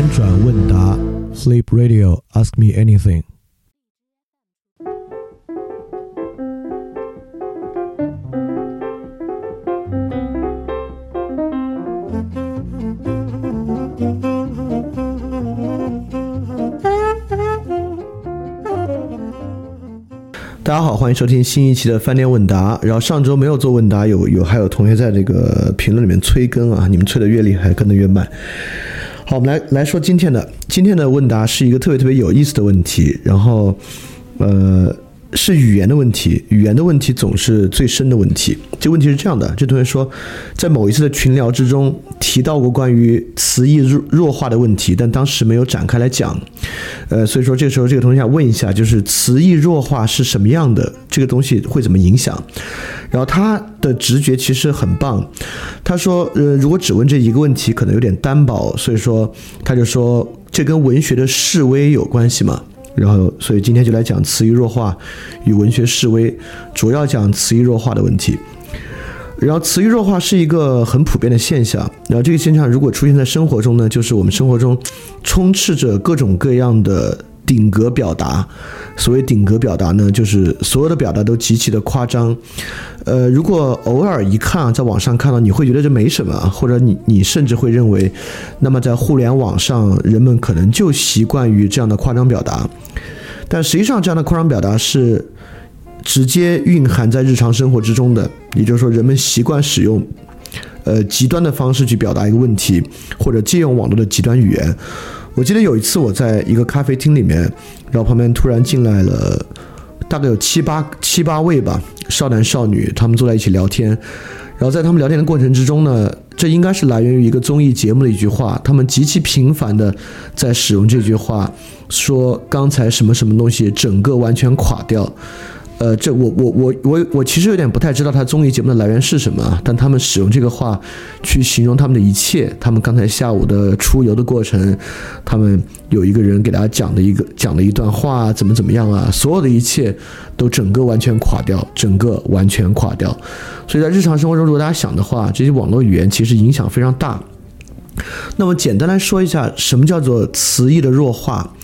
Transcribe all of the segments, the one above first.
翻转问答，Sleep Radio，Ask me anything。大家好，欢迎收听新一期的饭店问答。然后上周没有做问答，有有还有同学在这个评论里面催更啊，你们催的越厉害，更的越慢。好，我们来来说今天的今天的问答是一个特别特别有意思的问题，然后呃。是语言的问题，语言的问题总是最深的问题。这个问题是这样的：这同学说，在某一次的群聊之中提到过关于词义弱弱化的问题，但当时没有展开来讲。呃，所以说这个时候这个同学想问一下，就是词义弱化是什么样的？这个东西会怎么影响？然后他的直觉其实很棒，他说，呃，如果只问这一个问题，可能有点单薄，所以说他就说，这跟文学的示威有关系吗？然后，所以今天就来讲词义弱化与文学示威，主要讲词义弱化的问题。然后，词义弱化是一个很普遍的现象。然后，这个现象如果出现在生活中呢，就是我们生活中充斥着各种各样的。顶格表达，所谓顶格表达呢，就是所有的表达都极其的夸张。呃，如果偶尔一看，在网上看到，你会觉得这没什么，或者你你甚至会认为，那么在互联网上，人们可能就习惯于这样的夸张表达。但实际上，这样的夸张表达是直接蕴含在日常生活之中的，也就是说，人们习惯使用呃极端的方式去表达一个问题，或者借用网络的极端语言。我记得有一次我在一个咖啡厅里面，然后旁边突然进来了大概有七八七八位吧，少男少女，他们坐在一起聊天。然后在他们聊天的过程之中呢，这应该是来源于一个综艺节目的一句话，他们极其频繁的在使用这句话，说刚才什么什么东西整个完全垮掉。呃，这我我我我我其实有点不太知道他综艺节目的来源是什么，但他们使用这个话去形容他们的一切，他们刚才下午的出游的过程，他们有一个人给大家讲的一个讲了一段话，怎么怎么样啊，所有的一切都整个完全垮掉，整个完全垮掉。所以在日常生活中，如果大家想的话，这些网络语言其实影响非常大。那么简单来说一下，什么叫做词义的弱化？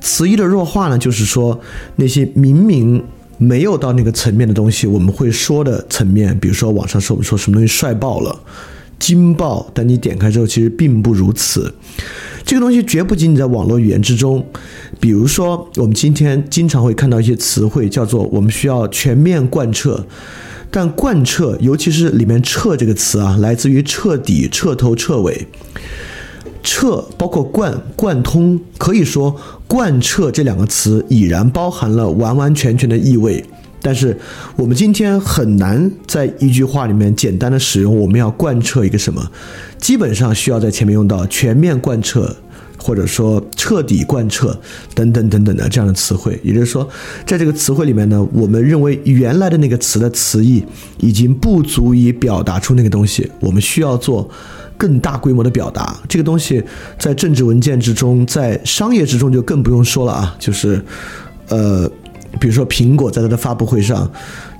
词义的弱化呢，就是说那些明明。没有到那个层面的东西，我们会说的层面，比如说网上说我们说什么东西帅爆了、惊爆，但你点开之后其实并不如此。这个东西绝不仅仅在网络语言之中，比如说我们今天经常会看到一些词汇，叫做我们需要全面贯彻，但贯彻，尤其是里面“彻”这个词啊，来自于彻底、彻头彻尾。彻包括贯贯通，可以说贯彻这两个词已然包含了完完全全的意味。但是我们今天很难在一句话里面简单的使用我们要贯彻一个什么，基本上需要在前面用到全面贯彻，或者说彻底贯彻等等等等的这样的词汇。也就是说，在这个词汇里面呢，我们认为原来的那个词的词义已经不足以表达出那个东西，我们需要做。更大规模的表达，这个东西在政治文件之中，在商业之中就更不用说了啊，就是，呃，比如说苹果在它的发布会上。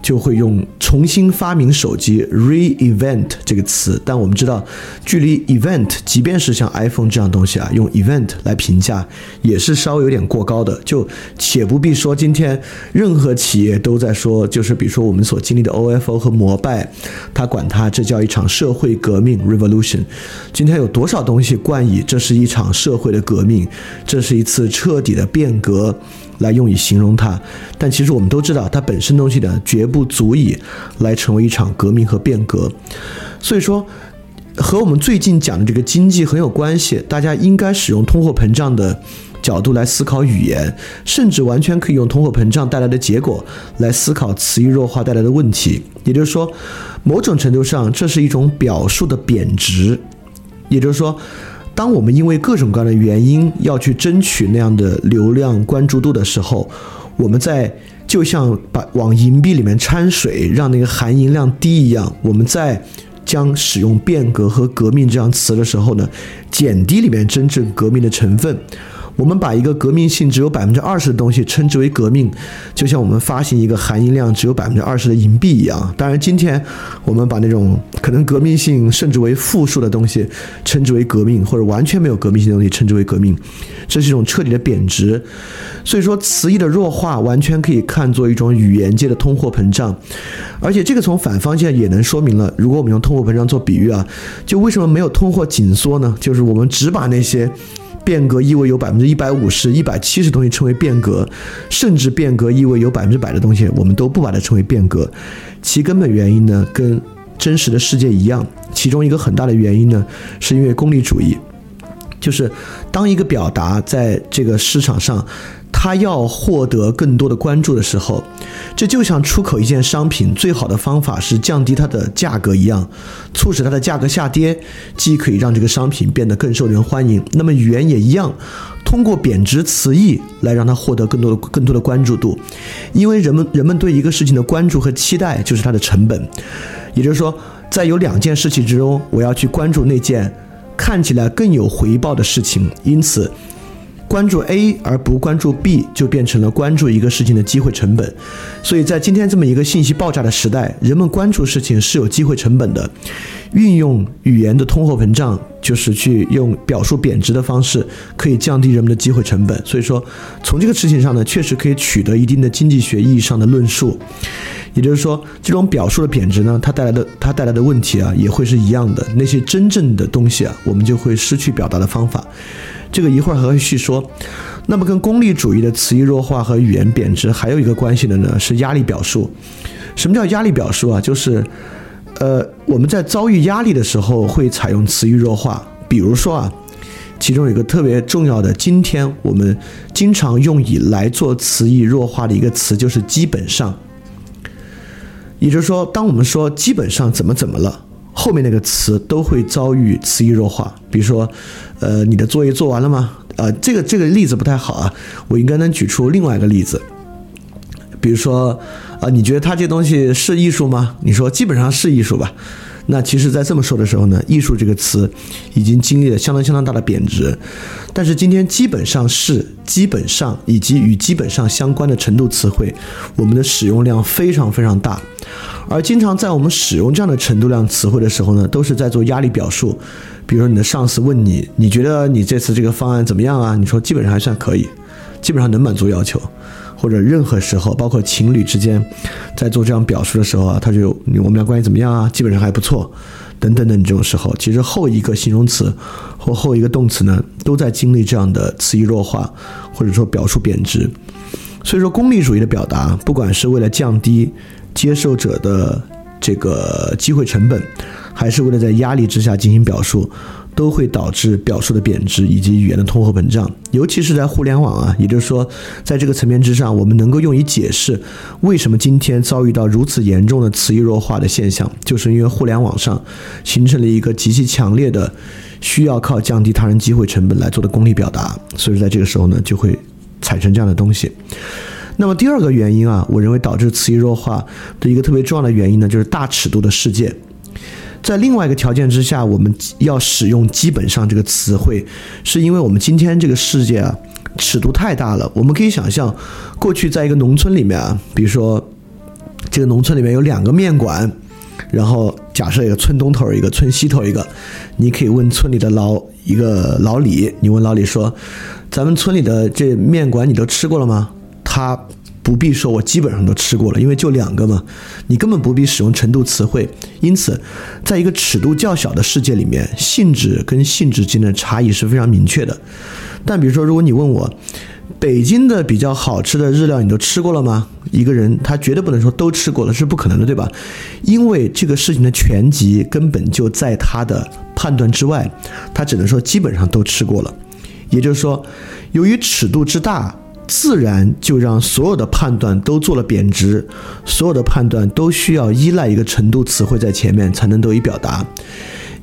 就会用重新发明手机 re-event 这个词，但我们知道，距离 event，即便是像 iPhone 这样东西啊，用 event 来评价也是稍微有点过高的。就且不必说，今天任何企业都在说，就是比如说我们所经历的 OFO 和摩拜，他管它这叫一场社会革命 revolution。今天有多少东西冠以这是一场社会的革命，这是一次彻底的变革。来用以形容它，但其实我们都知道，它本身东西呢，绝不足以来成为一场革命和变革。所以说，和我们最近讲的这个经济很有关系。大家应该使用通货膨胀的角度来思考语言，甚至完全可以用通货膨胀带来的结果来思考词义弱化带来的问题。也就是说，某种程度上，这是一种表述的贬值。也就是说。当我们因为各种各样的原因要去争取那样的流量关注度的时候，我们在就像把往银币里面掺水，让那个含银量低一样，我们在将使用变革和革命这样词的时候呢，减低里面真正革命的成分。我们把一个革命性只有百分之二十的东西称之为革命，就像我们发行一个含银量只有百分之二十的银币一样。当然，今天我们把那种可能革命性甚至为负数的东西称之为革命，或者完全没有革命性的东西称之为革命，这是一种彻底的贬值。所以说，词义的弱化完全可以看作一种语言界的通货膨胀，而且这个从反方向也能说明了，如果我们用通货膨胀做比喻啊，就为什么没有通货紧缩呢？就是我们只把那些。变革意味有百分之一百五十、一百七十东西称为变革，甚至变革意味有百分之百的东西，我们都不把它称为变革。其根本原因呢，跟真实的世界一样，其中一个很大的原因呢，是因为功利主义，就是当一个表达在这个市场上。他要获得更多的关注的时候，这就像出口一件商品最好的方法是降低它的价格一样，促使它的价格下跌，既可以让这个商品变得更受人欢迎。那么语言也一样，通过贬值词义来让它获得更多的更多的关注度，因为人们人们对一个事情的关注和期待就是它的成本。也就是说，在有两件事情之中，我要去关注那件看起来更有回报的事情，因此。关注 A 而不关注 B，就变成了关注一个事情的机会成本。所以在今天这么一个信息爆炸的时代，人们关注事情是有机会成本的。运用语言的通货膨胀，就是去用表述贬值的方式，可以降低人们的机会成本。所以说，从这个事情上呢，确实可以取得一定的经济学意义上的论述。也就是说，这种表述的贬值呢，它带来的它带来的问题啊，也会是一样的。那些真正的东西啊，我们就会失去表达的方法。这个一会儿还会细说。那么，跟功利主义的词义弱化和语言贬值还有一个关系的呢，是压力表述。什么叫压力表述啊？就是，呃，我们在遭遇压力的时候会采用词义弱化。比如说啊，其中有一个特别重要的，今天我们经常用以来做词义弱化的一个词，就是基本上。也就是说，当我们说基本上怎么怎么了。后面那个词都会遭遇词义弱化，比如说，呃，你的作业做完了吗？呃，这个这个例子不太好啊，我应该能举出另外一个例子，比如说，啊，你觉得他这东西是艺术吗？你说基本上是艺术吧。那其实，在这么说的时候呢，艺术这个词已经经历了相当相当大的贬值。但是今天基本上是基本上以及与基本上相关的程度词汇，我们的使用量非常非常大。而经常在我们使用这样的程度量词汇的时候呢，都是在做压力表述。比如说，你的上司问你，你觉得你这次这个方案怎么样啊？你说基本上还算可以，基本上能满足要求。或者任何时候，包括情侣之间，在做这样表述的时候啊，他就我们俩关系怎么样啊？基本上还不错，等等等这种时候，其实后一个形容词或后一个动词呢，都在经历这样的词义弱化，或者说表述贬值。所以说，功利主义的表达，不管是为了降低接受者的这个机会成本，还是为了在压力之下进行表述。都会导致表述的贬值以及语言的通货膨胀，尤其是在互联网啊，也就是说，在这个层面之上，我们能够用以解释为什么今天遭遇到如此严重的词义弱化的现象，就是因为互联网上形成了一个极其强烈的需要靠降低他人机会成本来做的功利表达，所以在这个时候呢，就会产生这样的东西。那么第二个原因啊，我认为导致词义弱化的一个特别重要的原因呢，就是大尺度的世界。在另外一个条件之下，我们要使用“基本上”这个词汇，是因为我们今天这个世界啊，尺度太大了。我们可以想象，过去在一个农村里面啊，比如说这个农村里面有两个面馆，然后假设一个村东头一个，村西头一个，你可以问村里的老一个老李，你问老李说：“咱们村里的这面馆你都吃过了吗？”他。不必说，我基本上都吃过了，因为就两个嘛，你根本不必使用程度词汇。因此，在一个尺度较小的世界里面，性质跟性质之间的差异是非常明确的。但比如说，如果你问我，北京的比较好吃的日料你都吃过了吗？一个人他绝对不能说都吃过了，是不可能的，对吧？因为这个事情的全集根本就在他的判断之外，他只能说基本上都吃过了。也就是说，由于尺度之大。自然就让所有的判断都做了贬值，所有的判断都需要依赖一个程度词汇在前面才能得以表达。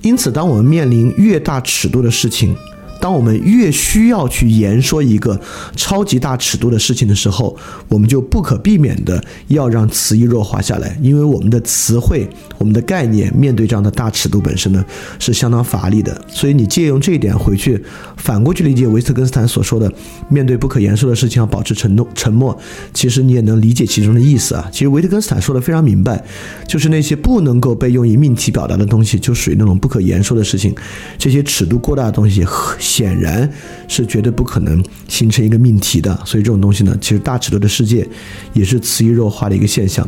因此，当我们面临越大尺度的事情，当我们越需要去言说一个超级大尺度的事情的时候，我们就不可避免的要让词义弱化下来，因为我们的词汇、我们的概念面对这样的大尺度本身呢是相当乏力的。所以你借用这一点回去，反过去理解维特根斯坦所说的“面对不可言说的事情要保持沉默”，沉默，其实你也能理解其中的意思啊。其实维特根斯坦说的非常明白，就是那些不能够被用以命题表达的东西，就属于那种不可言说的事情。这些尺度过大的东西。显然是绝对不可能形成一个命题的，所以这种东西呢，其实大尺度的世界也是词义弱化的一个现象。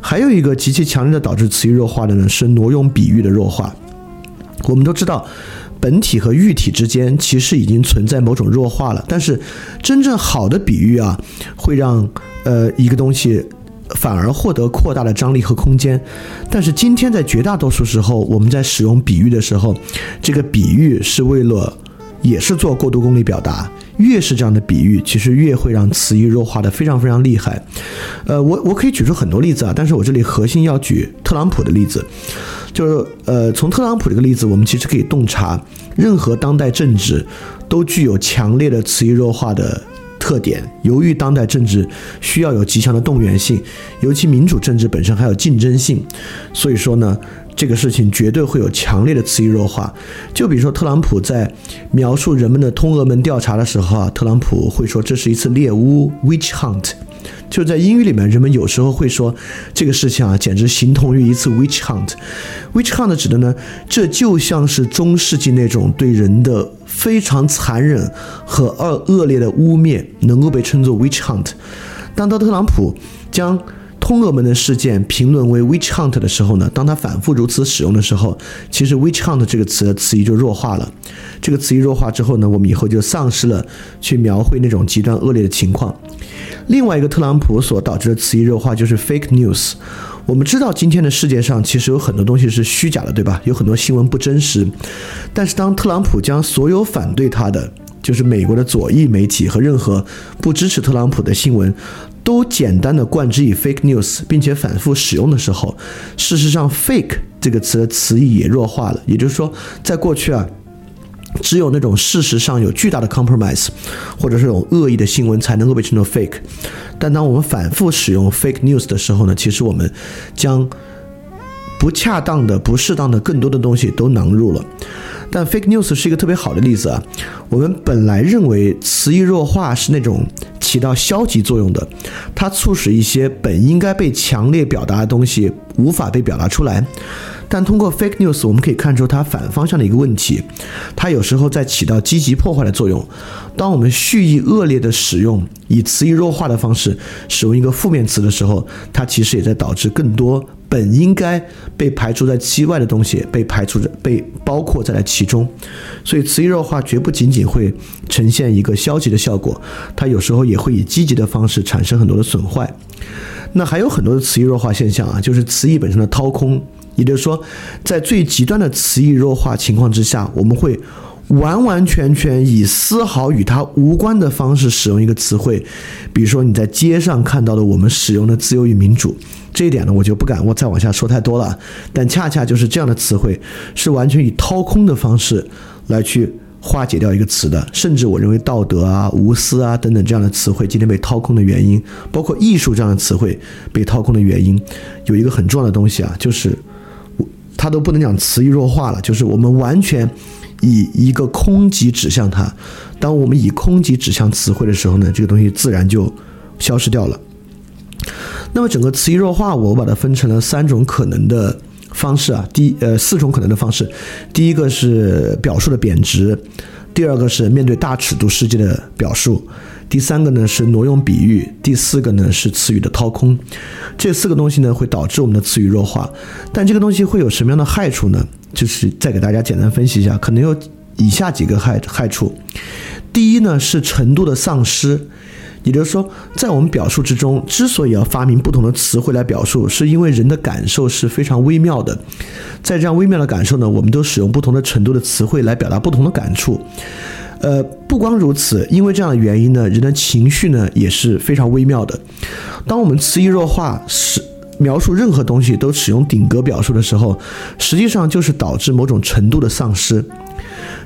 还有一个极其强烈的导致词义弱化的呢，是挪用比喻的弱化。我们都知道，本体和喻体之间其实已经存在某种弱化了，但是真正好的比喻啊，会让呃一个东西反而获得扩大的张力和空间。但是今天在绝大多数时候，我们在使用比喻的时候，这个比喻是为了。也是做过度功利表达，越是这样的比喻，其实越会让词义弱化的非常非常厉害。呃，我我可以举出很多例子啊，但是我这里核心要举特朗普的例子，就是呃，从特朗普这个例子，我们其实可以洞察，任何当代政治都具有强烈的词义弱化的特点。由于当代政治需要有极强的动员性，尤其民主政治本身还有竞争性，所以说呢。这个事情绝对会有强烈的词义弱化，就比如说特朗普在描述人们的通俄门调查的时候啊，特朗普会说这是一次猎巫 （witch hunt）。就在英语里面，人们有时候会说这个事情啊，简直形同于一次 witch hunt。witch hunt 指的呢，这就像是中世纪那种对人的非常残忍和恶恶劣的污蔑，能够被称作 witch hunt。当特朗普将通俄门的事件评论为 witch hunt 的时候呢，当他反复如此使用的时候，其实 witch hunt 这个词的词义就弱化了。这个词义弱化之后呢，我们以后就丧失了去描绘那种极端恶劣的情况。另外一个特朗普所导致的词义弱化就是 fake news。我们知道今天的世界上其实有很多东西是虚假的，对吧？有很多新闻不真实。但是当特朗普将所有反对他的，就是美国的左翼媒体和任何不支持特朗普的新闻。都简单的冠之以 fake news，并且反复使用的时候，事实上 fake 这个词的词义也弱化了。也就是说，在过去啊，只有那种事实上有巨大的 compromise，或者是有恶意的新闻才能够被称作 fake。但当我们反复使用 fake news 的时候呢，其实我们将不恰当的、不适当的更多的东西都囊入了。但 fake news 是一个特别好的例子啊。我们本来认为词义弱化是那种起到消极作用的，它促使一些本应该被强烈表达的东西无法被表达出来。但通过 fake news，我们可以看出它反方向的一个问题，它有时候在起到积极破坏的作用。当我们蓄意恶劣的使用以词义弱化的方式使用一个负面词的时候，它其实也在导致更多。本应该被排除在其外的东西被排除在被包括在了其中，所以词义弱化绝不仅仅会呈现一个消极的效果，它有时候也会以积极的方式产生很多的损坏。那还有很多的词义弱化现象啊，就是词义本身的掏空，也就是说，在最极端的词义弱化情况之下，我们会。完完全全以丝毫与它无关的方式使用一个词汇，比如说你在街上看到的我们使用的自由与民主，这一点呢我就不敢我再往下说太多了。但恰恰就是这样的词汇，是完全以掏空的方式来去化解掉一个词的。甚至我认为道德啊、无私啊等等这样的词汇今天被掏空的原因，包括艺术这样的词汇被掏空的原因，有一个很重要的东西啊，就是它都不能讲词义弱化了，就是我们完全。以一个空集指向它，当我们以空集指向词汇的时候呢，这个东西自然就消失掉了。那么整个词义弱化，我把它分成了三种可能的方式啊，第呃四种可能的方式。第一个是表述的贬值，第二个是面对大尺度世界的表述，第三个呢是挪用比喻，第四个呢是词语的掏空。这四个东西呢会导致我们的词语弱化，但这个东西会有什么样的害处呢？就是再给大家简单分析一下，可能有以下几个害害处。第一呢是程度的丧失，也就是说，在我们表述之中，之所以要发明不同的词汇来表述，是因为人的感受是非常微妙的。在这样微妙的感受呢，我们都使用不同的程度的词汇来表达不同的感触。呃，不光如此，因为这样的原因呢，人的情绪呢也是非常微妙的。当我们词义弱化是。描述任何东西都使用顶格表述的时候，实际上就是导致某种程度的丧失。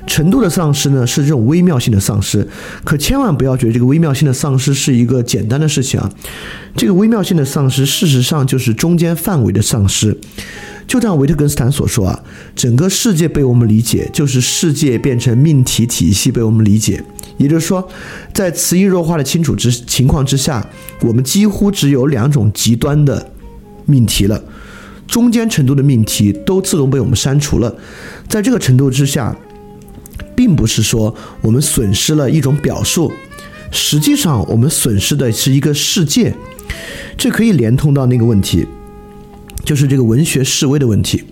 程度的丧失呢，是这种微妙性的丧失。可千万不要觉得这个微妙性的丧失是一个简单的事情啊！这个微妙性的丧失，事实上就是中间范围的丧失。就像维特根斯坦所说啊，整个世界被我们理解，就是世界变成命题体系被我们理解。也就是说，在词义弱化的清楚之情况之下，我们几乎只有两种极端的命题了，中间程度的命题都自动被我们删除了。在这个程度之下。并不是说我们损失了一种表述，实际上我们损失的是一个世界。这可以连通到那个问题，就是这个文学示威的问题。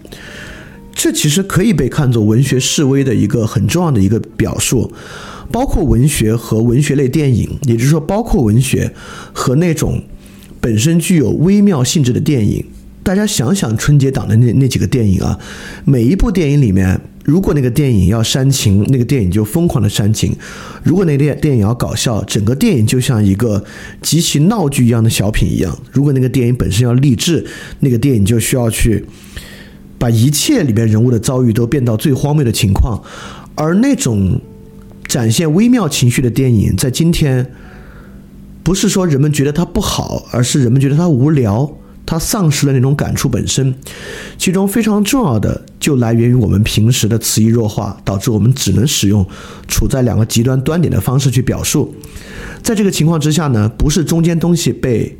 这其实可以被看作文学示威的一个很重要的一个表述，包括文学和文学类电影，也就是说，包括文学和那种本身具有微妙性质的电影。大家想想春节档的那那几个电影啊，每一部电影里面。如果那个电影要煽情，那个电影就疯狂的煽情；如果那个电电影要搞笑，整个电影就像一个极其闹剧一样的小品一样；如果那个电影本身要励志，那个电影就需要去把一切里边人物的遭遇都变到最荒谬的情况。而那种展现微妙情绪的电影，在今天不是说人们觉得它不好，而是人们觉得它无聊。它丧失了那种感触本身，其中非常重要的就来源于我们平时的词义弱化，导致我们只能使用处在两个极端端点的方式去表述。在这个情况之下呢，不是中间东西被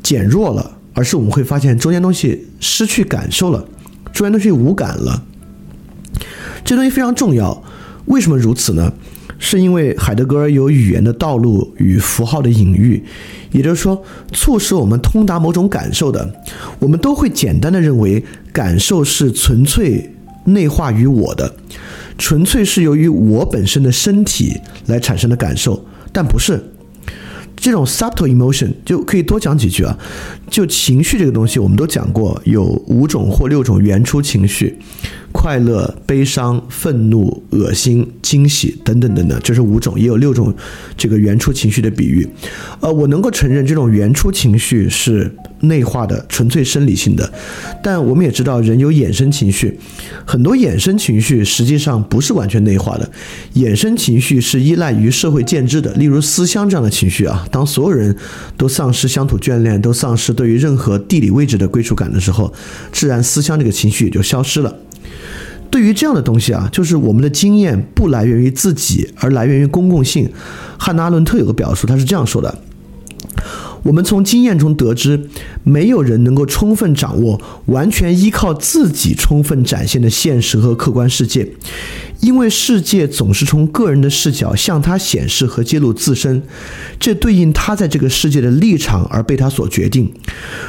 减弱了，而是我们会发现中间东西失去感受了，中间东西无感了。这东西非常重要，为什么如此呢？是因为海德格尔有语言的道路与符号的隐喻。也就是说，促使我们通达某种感受的，我们都会简单的认为感受是纯粹内化于我的，纯粹是由于我本身的身体来产生的感受，但不是。这种 subtle emotion 就可以多讲几句啊。就情绪这个东西，我们都讲过，有五种或六种原初情绪：快乐、悲伤、愤怒、恶心、惊喜等等等等，这是五种，也有六种这个原初情绪的比喻。呃，我能够承认这种原初情绪是。内化的纯粹生理性的，但我们也知道人有衍生情绪，很多衍生情绪实际上不是完全内化的，衍生情绪是依赖于社会建制的，例如思乡这样的情绪啊，当所有人都丧失乡土眷恋，都丧失对于任何地理位置的归属感的时候，自然思乡这个情绪也就消失了。对于这样的东西啊，就是我们的经验不来源于自己，而来源于公共性。汉娜·阿伦特有个表述，他是这样说的。我们从经验中得知，没有人能够充分掌握完全依靠自己充分展现的现实和客观世界，因为世界总是从个人的视角向他显示和揭露自身，这对应他在这个世界的立场而被他所决定。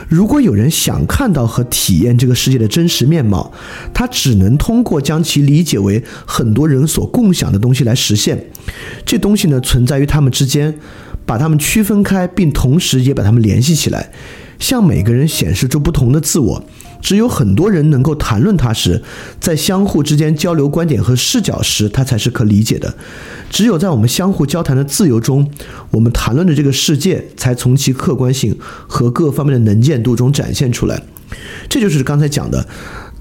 如果有人想看到和体验这个世界的真实面貌，他只能通过将其理解为很多人所共享的东西来实现。这东西呢，存在于他们之间。把它们区分开，并同时也把它们联系起来，向每个人显示出不同的自我。只有很多人能够谈论它时，在相互之间交流观点和视角时，它才是可理解的。只有在我们相互交谈的自由中，我们谈论的这个世界才从其客观性和各方面的能见度中展现出来。这就是刚才讲的，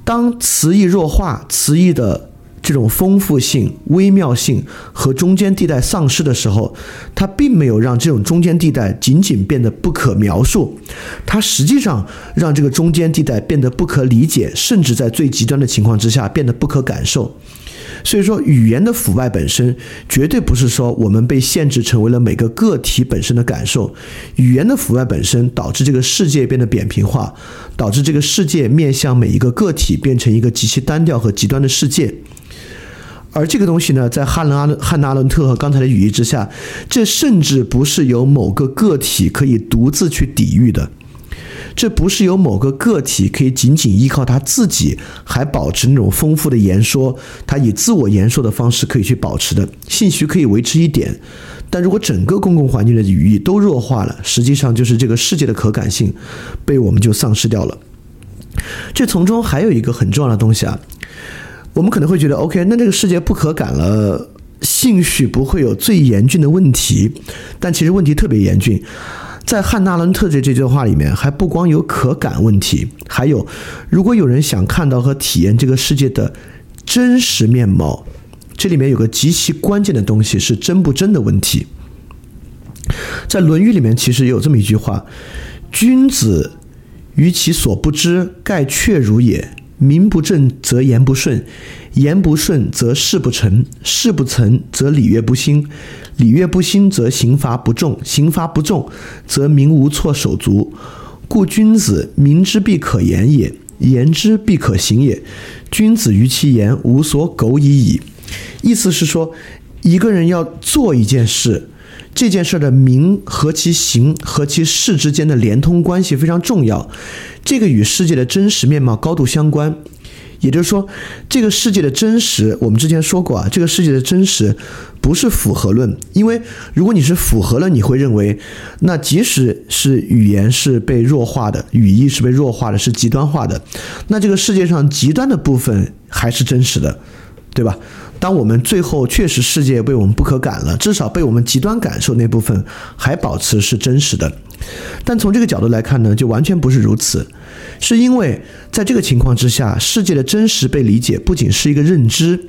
当词义弱化，词义的。这种丰富性、微妙性和中间地带丧失的时候，它并没有让这种中间地带仅仅变得不可描述，它实际上让这个中间地带变得不可理解，甚至在最极端的情况之下变得不可感受。所以说，语言的腐败本身绝对不是说我们被限制成为了每个个体本身的感受，语言的腐败本身导致这个世界变得扁平化，导致这个世界面向每一个个体变成一个极其单调和极端的世界。而这个东西呢，在汉伦阿汉纳伦特和刚才的语义之下，这甚至不是由某个个体可以独自去抵御的，这不是由某个个体可以仅仅依靠他自己还保持那种丰富的言说，他以自我言说的方式可以去保持的，兴许可以维持一点，但如果整个公共环境的语义都弱化了，实际上就是这个世界的可感性被我们就丧失掉了。这从中还有一个很重要的东西啊。我们可能会觉得，OK，那这个世界不可感了，兴许不会有最严峻的问题，但其实问题特别严峻。在汉娜·伦特这这句话里面，还不光有可感问题，还有如果有人想看到和体验这个世界的真实面貌，这里面有个极其关键的东西是真不真的问题。在《论语》里面，其实有这么一句话：“君子于其所不知，盖确如也。名不正则言不顺，言不顺则事不成，事不成则礼乐不兴，礼乐不兴则刑罚不重，刑罚不重则民无措手足。故君子明之必可言也，言之必可行也。君子于其言无所苟已矣。”意思是说，一个人要做一件事。这件事的名和其形和其事之间的连通关系非常重要，这个与世界的真实面貌高度相关。也就是说，这个世界的真实，我们之前说过啊，这个世界的真实不是符合论，因为如果你是符合了，你会认为，那即使是语言是被弱化的，语义是被弱化的，是极端化的，那这个世界上极端的部分还是真实的，对吧？当我们最后确实世界被我们不可感了，至少被我们极端感受那部分还保持是真实的。但从这个角度来看呢，就完全不是如此，是因为在这个情况之下，世界的真实被理解不仅是一个认知，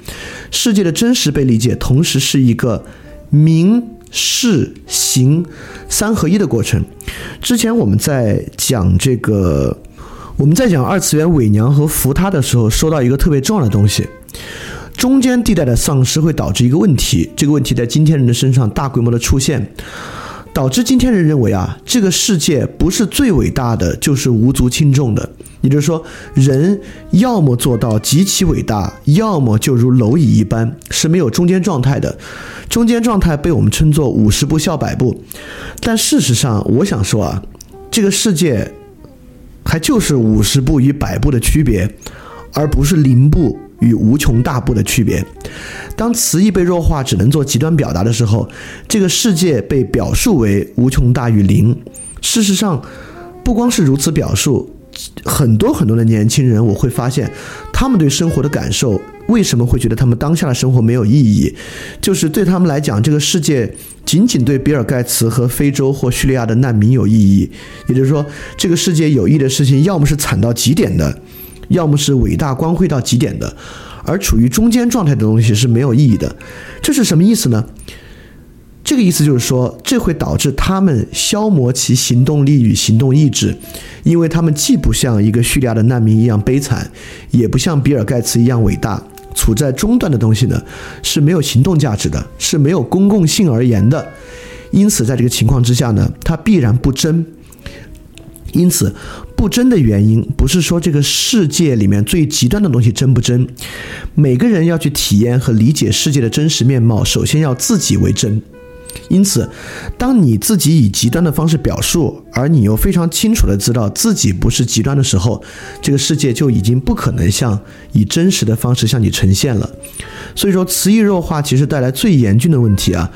世界的真实被理解同时是一个明事行三合一的过程。之前我们在讲这个，我们在讲二次元伪娘和扶他的时候，说到一个特别重要的东西。中间地带的丧失会导致一个问题，这个问题在今天人的身上大规模的出现，导致今天人认为啊，这个世界不是最伟大的，就是无足轻重的。也就是说，人要么做到极其伟大，要么就如蝼蚁一般，是没有中间状态的。中间状态被我们称作五十步笑百步，但事实上，我想说啊，这个世界还就是五十步与百步的区别，而不是零步。与无穷大不的区别。当词义被弱化，只能做极端表达的时候，这个世界被表述为无穷大于零。事实上，不光是如此表述，很多很多的年轻人，我会发现，他们对生活的感受，为什么会觉得他们当下的生活没有意义？就是对他们来讲，这个世界仅仅对比尔盖茨和非洲或叙利亚的难民有意义。也就是说，这个世界有意义的事情，要么是惨到极点的。要么是伟大光辉到极点的，而处于中间状态的东西是没有意义的。这是什么意思呢？这个意思就是说，这会导致他们消磨其行动力与行动意志，因为他们既不像一个叙利亚的难民一样悲惨，也不像比尔盖茨一样伟大。处在中段的东西呢，是没有行动价值的，是没有公共性而言的。因此，在这个情况之下呢，它必然不真。因此。不真的原因不是说这个世界里面最极端的东西真不真，每个人要去体验和理解世界的真实面貌，首先要自己为真。因此，当你自己以极端的方式表述，而你又非常清楚的知道自己不是极端的时候，这个世界就已经不可能像以真实的方式向你呈现了。所以说，词义弱化其实带来最严峻的问题啊，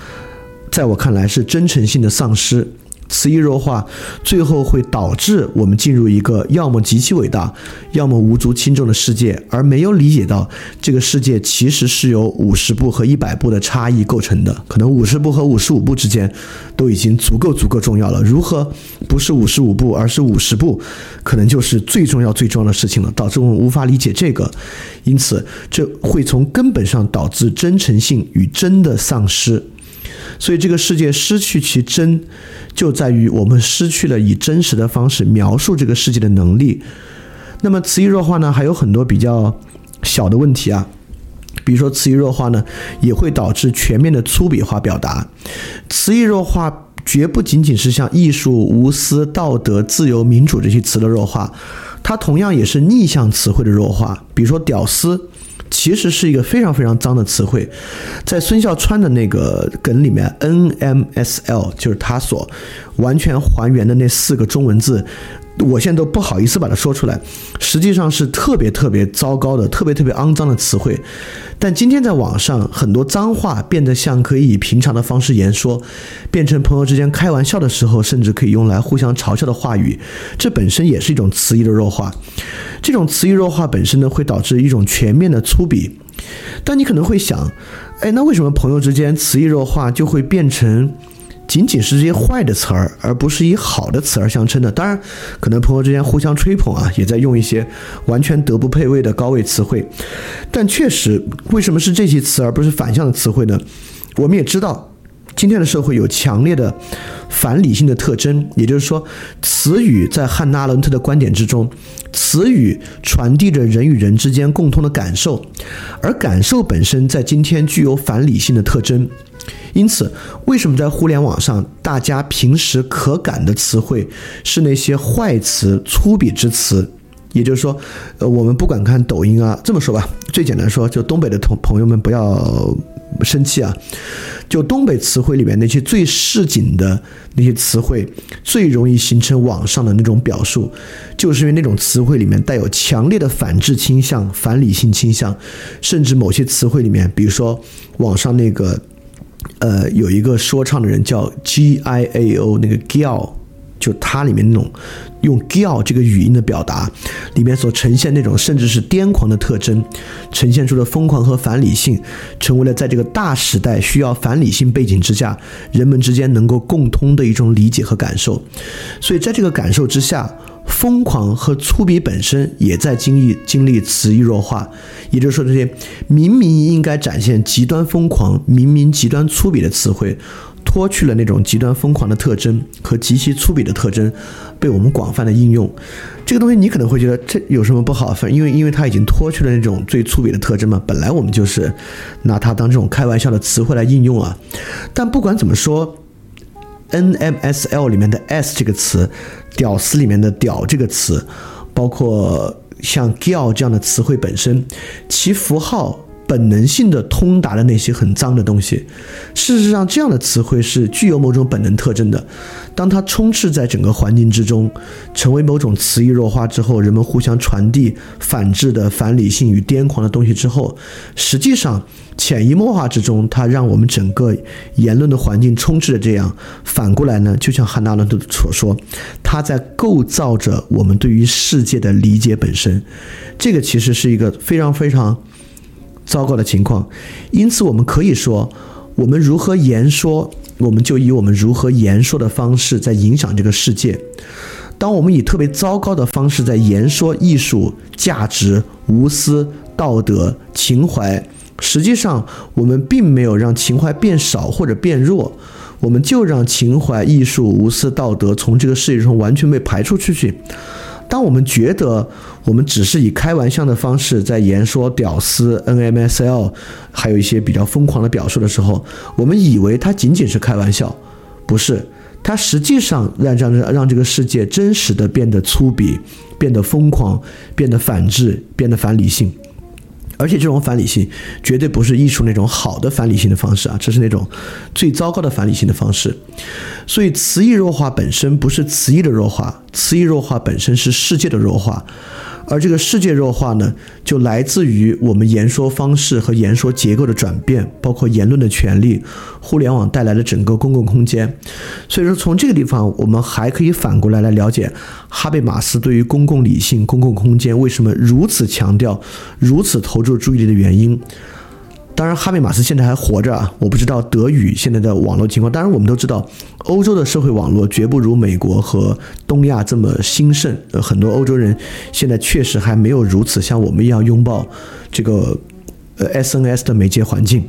在我看来是真诚性的丧失。词义弱化，最后会导致我们进入一个要么极其伟大，要么无足轻重的世界，而没有理解到这个世界其实是由五十步和一百步的差异构成的。可能五十步和五十五步之间都已经足够足够重要了。如何不是五十五步，而是五十步，可能就是最重要最重要的事情了。导致我们无法理解这个，因此这会从根本上导致真诚性与真的丧失。所以这个世界失去其真，就在于我们失去了以真实的方式描述这个世界的能力。那么词义弱化呢，还有很多比较小的问题啊，比如说词义弱化呢，也会导致全面的粗鄙化表达。词义弱化绝不仅仅是像艺术、无私、道德、自由、民主这些词的弱化，它同样也是逆向词汇的弱化，比如说屌丝。其实是一个非常非常脏的词汇，在孙笑川的那个梗里面，NMSL 就是他所完全还原的那四个中文字。我现在都不好意思把它说出来，实际上是特别特别糟糕的、特别特别肮脏的词汇。但今天在网上，很多脏话变得像可以以平常的方式言说，变成朋友之间开玩笑的时候，甚至可以用来互相嘲笑的话语。这本身也是一种词义的弱化。这种词义弱化本身呢，会导致一种全面的粗鄙。但你可能会想，哎，那为什么朋友之间词义弱化就会变成？仅仅是这些坏的词儿，而不是以好的词儿相称的。当然，可能朋友之间互相吹捧啊，也在用一些完全德不配位的高位词汇。但确实，为什么是这些词而不是反向的词汇呢？我们也知道。今天的社会有强烈的反理性的特征，也就是说，词语在汉娜·阿伦特的观点之中，词语传递着人与人之间共通的感受，而感受本身在今天具有反理性的特征。因此，为什么在互联网上，大家平时可感的词汇是那些坏词、粗鄙之词？也就是说，呃，我们不管看抖音啊，这么说吧，最简单说，就东北的同朋友们不要生气啊。就东北词汇里面那些最市井的那些词汇，最容易形成网上的那种表述，就是因为那种词汇里面带有强烈的反智倾向、反理性倾向，甚至某些词汇里面，比如说网上那个，呃，有一个说唱的人叫 G I A O，那个 Giao。就它里面那种用 Giao 这个语音的表达，里面所呈现那种甚至是癫狂的特征，呈现出的疯狂和反理性，成为了在这个大时代需要反理性背景之下，人们之间能够共通的一种理解和感受。所以在这个感受之下，疯狂和粗鄙本身也在经历经历词义弱化。也就是说，这些明明应该展现极端疯狂、明明极端粗鄙的词汇。脱去了那种极端疯狂的特征和极其粗鄙的特征，被我们广泛的应用。这个东西你可能会觉得这有什么不好？因为因为它已经脱去了那种最粗鄙的特征嘛。本来我们就是拿它当这种开玩笑的词汇来应用啊。但不管怎么说，NMSL 里面的 S 这个词，屌丝里面的屌这个词，包括像 gal 这样的词汇本身，其符号。本能性的通达的那些很脏的东西，事实上，这样的词汇是具有某种本能特征的。当它充斥在整个环境之中，成为某种词义弱化之后，人们互相传递反智的、反理性与癫狂的东西之后，实际上潜移默化之中，它让我们整个言论的环境充斥着这样。反过来呢，就像汉娜·伦特所说，它在构造着我们对于世界的理解本身。这个其实是一个非常非常。糟糕的情况，因此我们可以说，我们如何言说，我们就以我们如何言说的方式在影响这个世界。当我们以特别糟糕的方式在言说艺术、价值、无私、道德、情怀，实际上我们并没有让情怀变少或者变弱，我们就让情怀、艺术、无私、道德从这个世界中完全被排除出去。当我们觉得我们只是以开玩笑的方式在言说屌丝 NMSL，还有一些比较疯狂的表述的时候，我们以为它仅仅是开玩笑，不是，它实际上让让让这个世界真实的变得粗鄙，变得疯狂，变得反智，变得反理性。而且这种反理性绝对不是艺术那种好的反理性的方式啊，这是那种最糟糕的反理性的方式。所以词义弱化本身不是词义的弱化，词义弱化本身是世界的弱化。而这个世界弱化呢，就来自于我们言说方式和言说结构的转变，包括言论的权利，互联网带来的整个公共空间。所以说，从这个地方，我们还可以反过来来了解哈贝马斯对于公共理性、公共空间为什么如此强调、如此投注注意力的原因。当然，哈贝马斯现在还活着啊！我不知道德语现在的网络情况。当然，我们都知道，欧洲的社会网络绝不如美国和东亚这么兴盛。呃，很多欧洲人现在确实还没有如此像我们一样拥抱这个呃 SNS 的媒介环境。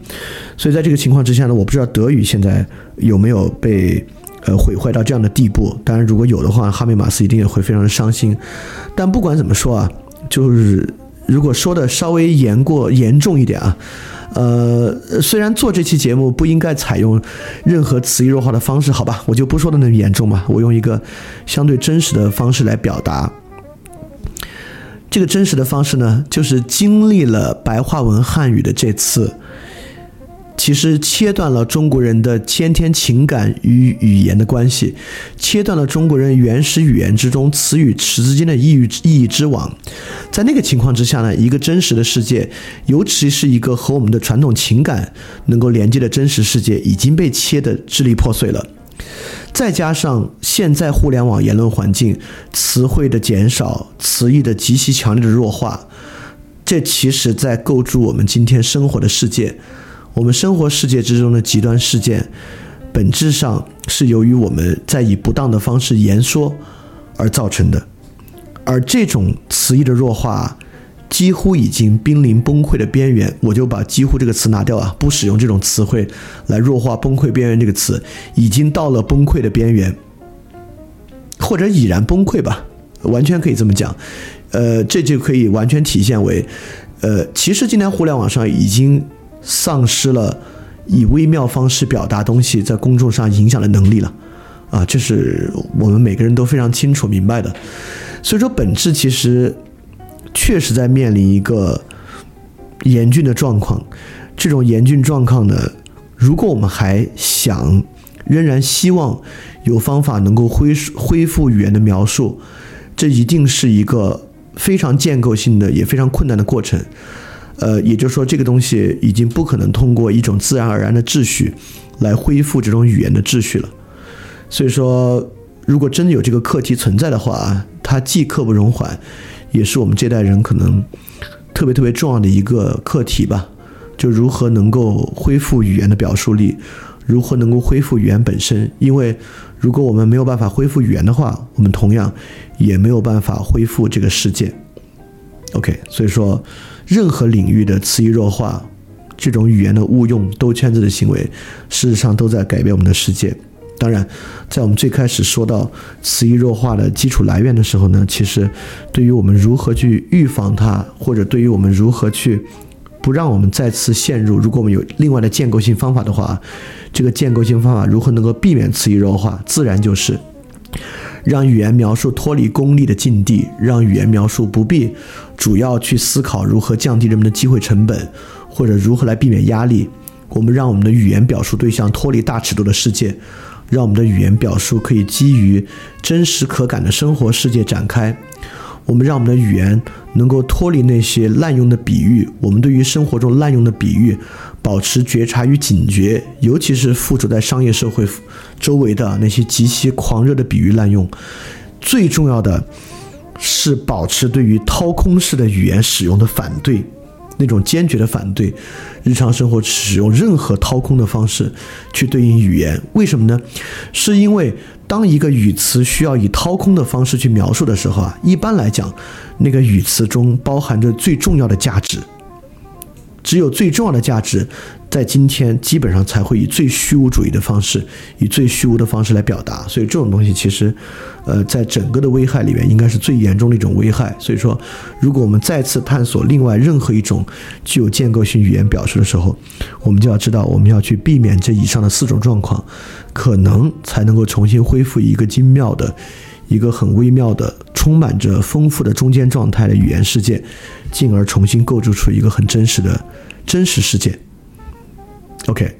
所以，在这个情况之下呢，我不知道德语现在有没有被呃毁坏到这样的地步。当然，如果有的话，哈贝马斯一定也会非常的伤心。但不管怎么说啊，就是如果说的稍微严过严重一点啊。呃，虽然做这期节目不应该采用任何词义弱化的方式，好吧，我就不说的那么严重吧，我用一个相对真实的方式来表达。这个真实的方式呢，就是经历了白话文汉语的这次。其实切断了中国人的先天情感与语言的关系，切断了中国人原始语言之中词与词之间的意义意义之网。在那个情况之下呢，一个真实的世界，尤其是一个和我们的传统情感能够连接的真实世界，已经被切得支离破碎了。再加上现在互联网言论环境词汇的减少，词义的极其强烈的弱化，这其实在构筑我们今天生活的世界。我们生活世界之中的极端事件，本质上是由于我们在以不当的方式言说而造成的。而这种词义的弱化，几乎已经濒临崩溃的边缘。我就把“几乎”这个词拿掉啊，不使用这种词汇来弱化“崩溃边缘”这个词，已经到了崩溃的边缘，或者已然崩溃吧，完全可以这么讲。呃，这就可以完全体现为，呃，其实今天互联网上已经丧失了以微妙方式表达东西在公众上影响的能力了，啊，这是我们每个人都非常清楚明白的。所以说，本质其实确实在面临一个严峻的状况。这种严峻状况呢，如果我们还想，仍然希望有方法能够恢恢复语言的描述，这一定是一个。非常建构性的，也非常困难的过程，呃，也就是说，这个东西已经不可能通过一种自然而然的秩序来恢复这种语言的秩序了。所以说，如果真的有这个课题存在的话，它既刻不容缓，也是我们这代人可能特别特别重要的一个课题吧。就如何能够恢复语言的表述力，如何能够恢复语言本身，因为。如果我们没有办法恢复语言的话，我们同样也没有办法恢复这个世界。OK，所以说，任何领域的词义弱化，这种语言的误用、兜圈子的行为，事实上都在改变我们的世界。当然，在我们最开始说到词义弱化的基础来源的时候呢，其实对于我们如何去预防它，或者对于我们如何去不让我们再次陷入，如果我们有另外的建构性方法的话。这个建构性方法如何能够避免词义弱化？自然就是让语言描述脱离功利的境地，让语言描述不必主要去思考如何降低人们的机会成本，或者如何来避免压力。我们让我们的语言表述对象脱离大尺度的世界，让我们的语言表述可以基于真实可感的生活世界展开。我们让我们的语言能够脱离那些滥用的比喻。我们对于生活中滥用的比喻。保持觉察与警觉，尤其是附着在商业社会周围的那些极其狂热的比喻滥用。最重要的是保持对于掏空式的语言使用的反对，那种坚决的反对。日常生活使用任何掏空的方式去对应语言，为什么呢？是因为当一个语词需要以掏空的方式去描述的时候啊，一般来讲，那个语词中包含着最重要的价值。只有最重要的价值，在今天基本上才会以最虚无主义的方式，以最虚无的方式来表达。所以这种东西其实，呃，在整个的危害里面，应该是最严重的一种危害。所以说，如果我们再次探索另外任何一种具有建构性语言表述的时候，我们就要知道，我们要去避免这以上的四种状况，可能才能够重新恢复一个精妙的。一个很微妙的、充满着丰富的中间状态的语言世界，进而重新构筑出一个很真实的真实世界。OK，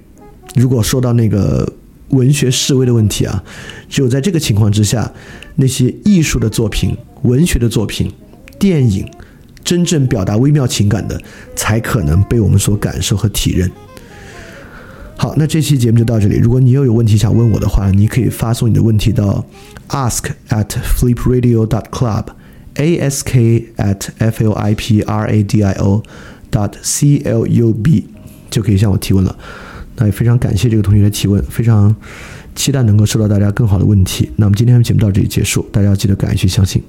如果说到那个文学示威的问题啊，只有在这个情况之下，那些艺术的作品、文学的作品、电影，真正表达微妙情感的，才可能被我们所感受和体认。好，那这期节目就到这里。如果你又有问题想问我的话，你可以发送你的问题到 ask at flipradio dot club，ask at f l i p r a d i o dot c l u b，就可以向我提问了。那也非常感谢这个同学的提问，非常期待能够收到大家更好的问题。那么今天的节目到这里结束，大家要记得敢于去相信。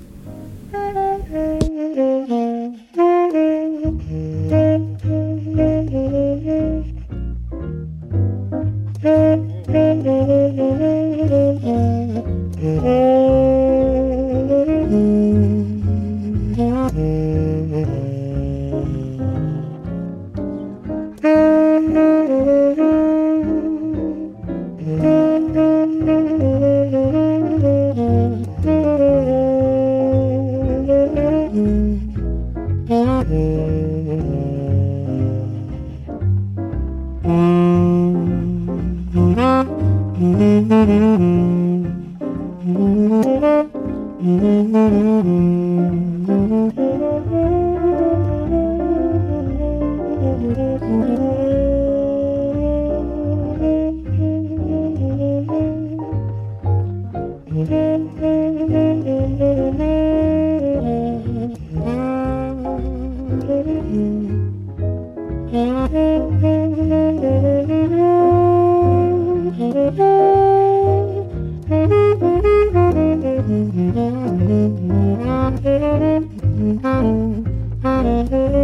Mm-hmm.